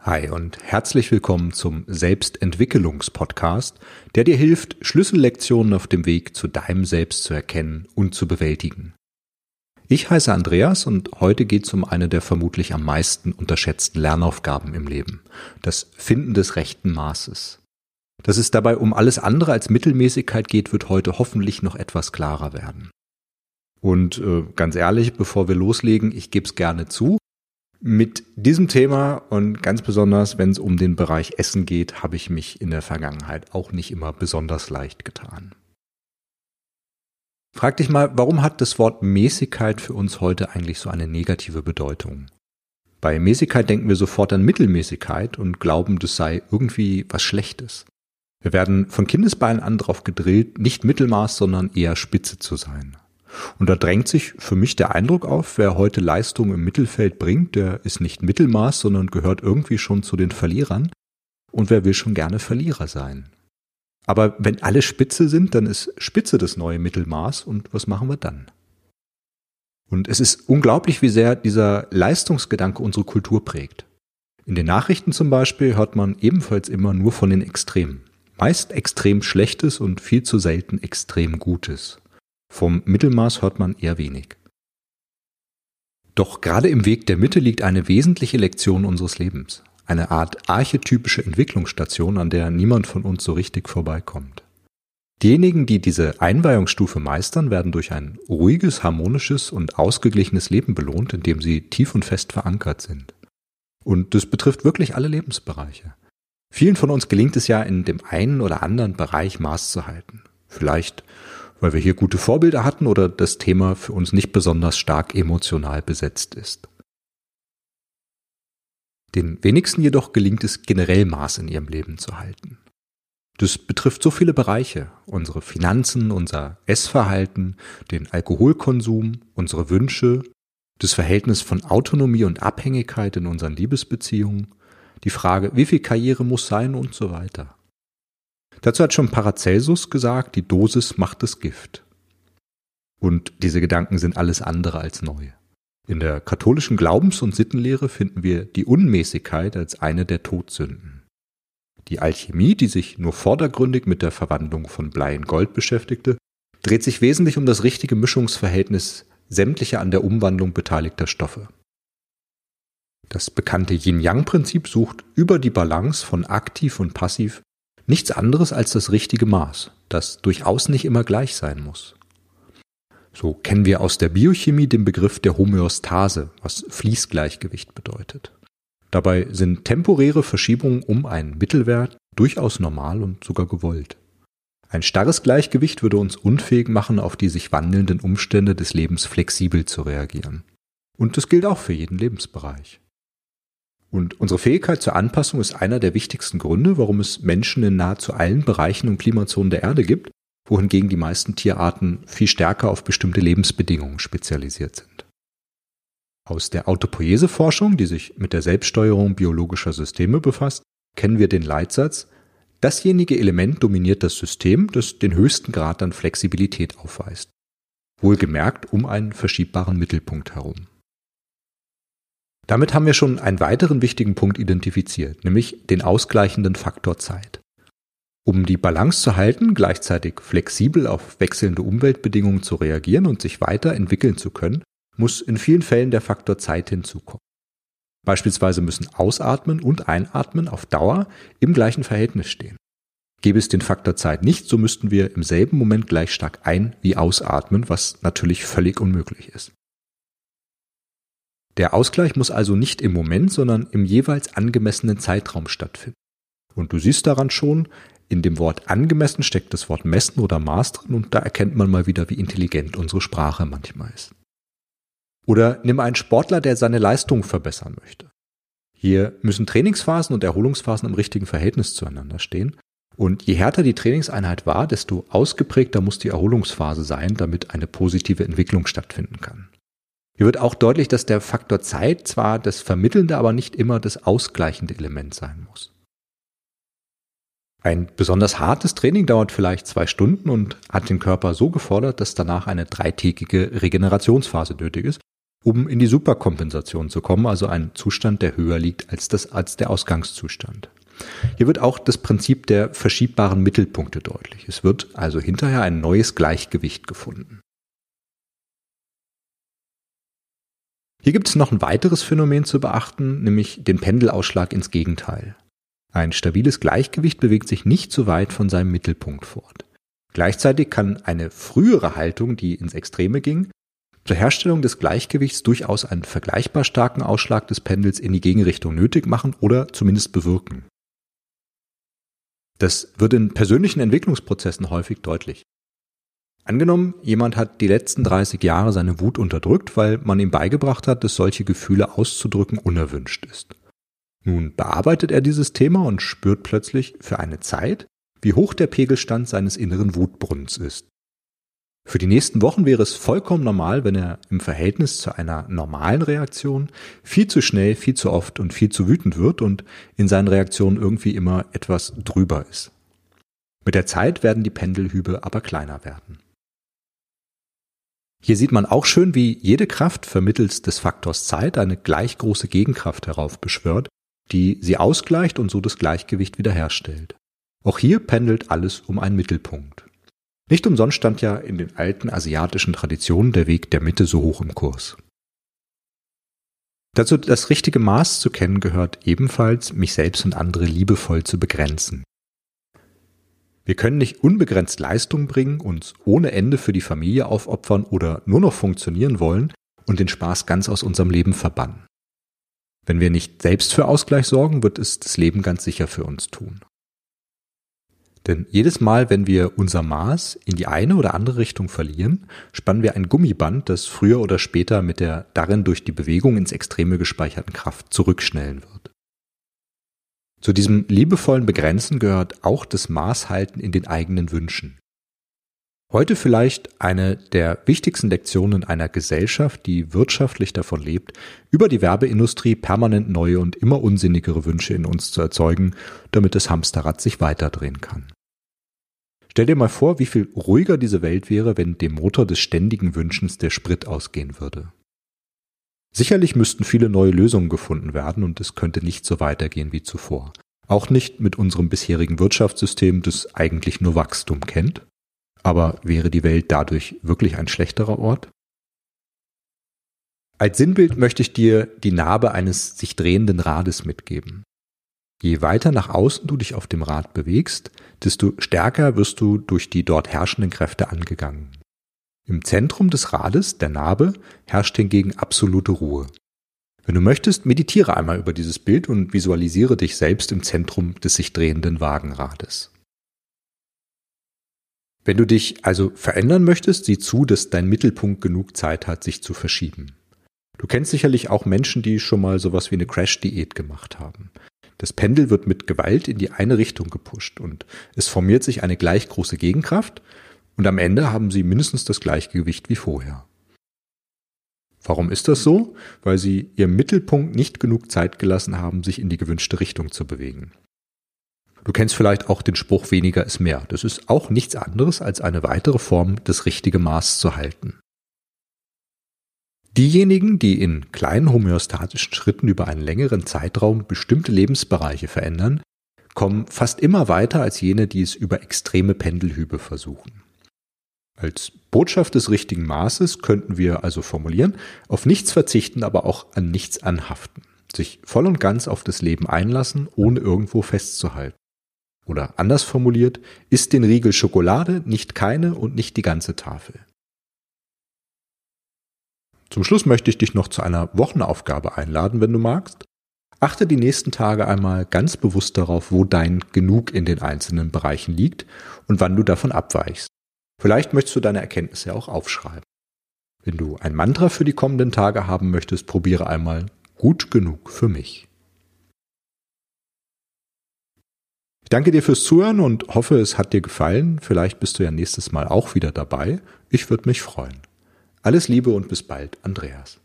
Hi und herzlich willkommen zum Selbstentwicklungspodcast, der dir hilft, Schlüssellektionen auf dem Weg zu deinem Selbst zu erkennen und zu bewältigen. Ich heiße Andreas und heute geht es um eine der vermutlich am meisten unterschätzten Lernaufgaben im Leben, das Finden des rechten Maßes. Dass es dabei um alles andere als Mittelmäßigkeit geht, wird heute hoffentlich noch etwas klarer werden. Und äh, ganz ehrlich, bevor wir loslegen, ich gebe es gerne zu, mit diesem Thema und ganz besonders, wenn es um den Bereich Essen geht, habe ich mich in der Vergangenheit auch nicht immer besonders leicht getan. Frag dich mal, warum hat das Wort Mäßigkeit für uns heute eigentlich so eine negative Bedeutung? Bei Mäßigkeit denken wir sofort an Mittelmäßigkeit und glauben, das sei irgendwie was Schlechtes. Wir werden von Kindesbeinen an darauf gedrillt, nicht Mittelmaß, sondern eher Spitze zu sein. Und da drängt sich für mich der Eindruck auf, wer heute Leistung im Mittelfeld bringt, der ist nicht Mittelmaß, sondern gehört irgendwie schon zu den Verlierern. Und wer will schon gerne Verlierer sein? Aber wenn alle Spitze sind, dann ist Spitze das neue Mittelmaß und was machen wir dann? Und es ist unglaublich, wie sehr dieser Leistungsgedanke unsere Kultur prägt. In den Nachrichten zum Beispiel hört man ebenfalls immer nur von den Extremen. Meist extrem Schlechtes und viel zu selten extrem Gutes. Vom Mittelmaß hört man eher wenig. Doch gerade im Weg der Mitte liegt eine wesentliche Lektion unseres Lebens, eine Art archetypische Entwicklungsstation, an der niemand von uns so richtig vorbeikommt. Diejenigen, die diese Einweihungsstufe meistern, werden durch ein ruhiges, harmonisches und ausgeglichenes Leben belohnt, in dem sie tief und fest verankert sind. Und das betrifft wirklich alle Lebensbereiche. Vielen von uns gelingt es ja in dem einen oder anderen Bereich Maß zu halten. Vielleicht weil wir hier gute Vorbilder hatten oder das Thema für uns nicht besonders stark emotional besetzt ist. Den wenigsten jedoch gelingt es generell Maß in ihrem Leben zu halten. Das betrifft so viele Bereiche, unsere Finanzen, unser Essverhalten, den Alkoholkonsum, unsere Wünsche, das Verhältnis von Autonomie und Abhängigkeit in unseren Liebesbeziehungen, die Frage, wie viel Karriere muss sein und so weiter. Dazu hat schon Paracelsus gesagt, die Dosis macht das Gift. Und diese Gedanken sind alles andere als neu. In der katholischen Glaubens- und Sittenlehre finden wir die Unmäßigkeit als eine der Todsünden. Die Alchemie, die sich nur vordergründig mit der Verwandlung von Blei in Gold beschäftigte, dreht sich wesentlich um das richtige Mischungsverhältnis sämtlicher an der Umwandlung beteiligter Stoffe. Das bekannte Yin-Yang-Prinzip sucht über die Balance von aktiv und passiv nichts anderes als das richtige Maß, das durchaus nicht immer gleich sein muss. So kennen wir aus der Biochemie den Begriff der Homöostase, was Fließgleichgewicht bedeutet. Dabei sind temporäre Verschiebungen um einen Mittelwert durchaus normal und sogar gewollt. Ein starres Gleichgewicht würde uns unfähig machen, auf die sich wandelnden Umstände des Lebens flexibel zu reagieren. Und das gilt auch für jeden Lebensbereich. Und unsere Fähigkeit zur Anpassung ist einer der wichtigsten Gründe, warum es Menschen in nahezu allen Bereichen und Klimazonen der Erde gibt, wohingegen die meisten Tierarten viel stärker auf bestimmte Lebensbedingungen spezialisiert sind. Aus der Autopoieseforschung, die sich mit der Selbststeuerung biologischer Systeme befasst, kennen wir den Leitsatz, dasjenige Element dominiert das System, das den höchsten Grad an Flexibilität aufweist. Wohlgemerkt um einen verschiebbaren Mittelpunkt herum. Damit haben wir schon einen weiteren wichtigen Punkt identifiziert, nämlich den ausgleichenden Faktor Zeit. Um die Balance zu halten, gleichzeitig flexibel auf wechselnde Umweltbedingungen zu reagieren und sich weiterentwickeln zu können, muss in vielen Fällen der Faktor Zeit hinzukommen. Beispielsweise müssen Ausatmen und Einatmen auf Dauer im gleichen Verhältnis stehen. Gäbe es den Faktor Zeit nicht, so müssten wir im selben Moment gleich stark ein- wie ausatmen, was natürlich völlig unmöglich ist. Der Ausgleich muss also nicht im Moment, sondern im jeweils angemessenen Zeitraum stattfinden. Und du siehst daran schon, in dem Wort angemessen steckt das Wort messen oder Maß drin und da erkennt man mal wieder, wie intelligent unsere Sprache manchmal ist. Oder nimm einen Sportler, der seine Leistung verbessern möchte. Hier müssen Trainingsphasen und Erholungsphasen im richtigen Verhältnis zueinander stehen. Und je härter die Trainingseinheit war, desto ausgeprägter muss die Erholungsphase sein, damit eine positive Entwicklung stattfinden kann. Hier wird auch deutlich, dass der Faktor Zeit zwar das vermittelnde, aber nicht immer das ausgleichende Element sein muss. Ein besonders hartes Training dauert vielleicht zwei Stunden und hat den Körper so gefordert, dass danach eine dreitägige Regenerationsphase nötig ist. um in die Superkompensation zu kommen, also ein Zustand, der höher liegt als, das, als der Ausgangszustand. Hier wird auch das Prinzip der verschiebbaren Mittelpunkte deutlich. Es wird also hinterher ein neues Gleichgewicht gefunden. Hier gibt es noch ein weiteres Phänomen zu beachten, nämlich den Pendelausschlag ins Gegenteil. Ein stabiles Gleichgewicht bewegt sich nicht so weit von seinem Mittelpunkt fort. Gleichzeitig kann eine frühere Haltung, die ins Extreme ging, zur Herstellung des Gleichgewichts durchaus einen vergleichbar starken Ausschlag des Pendels in die Gegenrichtung nötig machen oder zumindest bewirken. Das wird in persönlichen Entwicklungsprozessen häufig deutlich. Angenommen, jemand hat die letzten 30 Jahre seine Wut unterdrückt, weil man ihm beigebracht hat, dass solche Gefühle auszudrücken unerwünscht ist. Nun bearbeitet er dieses Thema und spürt plötzlich für eine Zeit, wie hoch der Pegelstand seines inneren Wutbrunnens ist. Für die nächsten Wochen wäre es vollkommen normal, wenn er im Verhältnis zu einer normalen Reaktion viel zu schnell, viel zu oft und viel zu wütend wird und in seinen Reaktionen irgendwie immer etwas drüber ist. Mit der Zeit werden die Pendelhübe aber kleiner werden. Hier sieht man auch schön, wie jede Kraft vermittels des Faktors Zeit eine gleich große Gegenkraft heraufbeschwört, die sie ausgleicht und so das Gleichgewicht wiederherstellt. Auch hier pendelt alles um einen Mittelpunkt. Nicht umsonst stand ja in den alten asiatischen Traditionen der Weg der Mitte so hoch im Kurs. Dazu das richtige Maß zu kennen gehört ebenfalls, mich selbst und andere liebevoll zu begrenzen. Wir können nicht unbegrenzt Leistung bringen, uns ohne Ende für die Familie aufopfern oder nur noch funktionieren wollen und den Spaß ganz aus unserem Leben verbannen. Wenn wir nicht selbst für Ausgleich sorgen, wird es das Leben ganz sicher für uns tun. Denn jedes Mal, wenn wir unser Maß in die eine oder andere Richtung verlieren, spannen wir ein Gummiband, das früher oder später mit der darin durch die Bewegung ins Extreme gespeicherten Kraft zurückschnellen wird. Zu diesem liebevollen Begrenzen gehört auch das Maßhalten in den eigenen Wünschen. Heute vielleicht eine der wichtigsten Lektionen einer Gesellschaft, die wirtschaftlich davon lebt, über die Werbeindustrie permanent neue und immer unsinnigere Wünsche in uns zu erzeugen, damit das Hamsterrad sich weiterdrehen kann. Stell dir mal vor, wie viel ruhiger diese Welt wäre, wenn dem Motor des ständigen Wünschens der Sprit ausgehen würde. Sicherlich müssten viele neue Lösungen gefunden werden und es könnte nicht so weitergehen wie zuvor. Auch nicht mit unserem bisherigen Wirtschaftssystem, das eigentlich nur Wachstum kennt. Aber wäre die Welt dadurch wirklich ein schlechterer Ort? Als Sinnbild möchte ich dir die Narbe eines sich drehenden Rades mitgeben. Je weiter nach außen du dich auf dem Rad bewegst, desto stärker wirst du durch die dort herrschenden Kräfte angegangen. Im Zentrum des Rades, der Narbe, herrscht hingegen absolute Ruhe. Wenn du möchtest, meditiere einmal über dieses Bild und visualisiere dich selbst im Zentrum des sich drehenden Wagenrades. Wenn du dich also verändern möchtest, sieh zu, dass dein Mittelpunkt genug Zeit hat, sich zu verschieben. Du kennst sicherlich auch Menschen, die schon mal sowas wie eine Crash-Diät gemacht haben. Das Pendel wird mit Gewalt in die eine Richtung gepusht und es formiert sich eine gleich große Gegenkraft und am Ende haben sie mindestens das Gleichgewicht wie vorher. Warum ist das so? Weil sie ihrem Mittelpunkt nicht genug Zeit gelassen haben, sich in die gewünschte Richtung zu bewegen. Du kennst vielleicht auch den Spruch weniger ist mehr. Das ist auch nichts anderes als eine weitere Form, das richtige Maß zu halten. Diejenigen, die in kleinen homöostatischen Schritten über einen längeren Zeitraum bestimmte Lebensbereiche verändern, kommen fast immer weiter als jene, die es über extreme Pendelhübe versuchen. Als Botschaft des richtigen Maßes könnten wir also formulieren, auf nichts verzichten, aber auch an nichts anhaften, sich voll und ganz auf das Leben einlassen, ohne irgendwo festzuhalten. Oder anders formuliert, isst den Riegel Schokolade, nicht keine und nicht die ganze Tafel. Zum Schluss möchte ich dich noch zu einer Wochenaufgabe einladen, wenn du magst. Achte die nächsten Tage einmal ganz bewusst darauf, wo dein Genug in den einzelnen Bereichen liegt und wann du davon abweichst. Vielleicht möchtest du deine Erkenntnisse auch aufschreiben. Wenn du ein Mantra für die kommenden Tage haben möchtest, probiere einmal gut genug für mich. Ich danke dir fürs Zuhören und hoffe, es hat dir gefallen. Vielleicht bist du ja nächstes Mal auch wieder dabei. Ich würde mich freuen. Alles Liebe und bis bald, Andreas.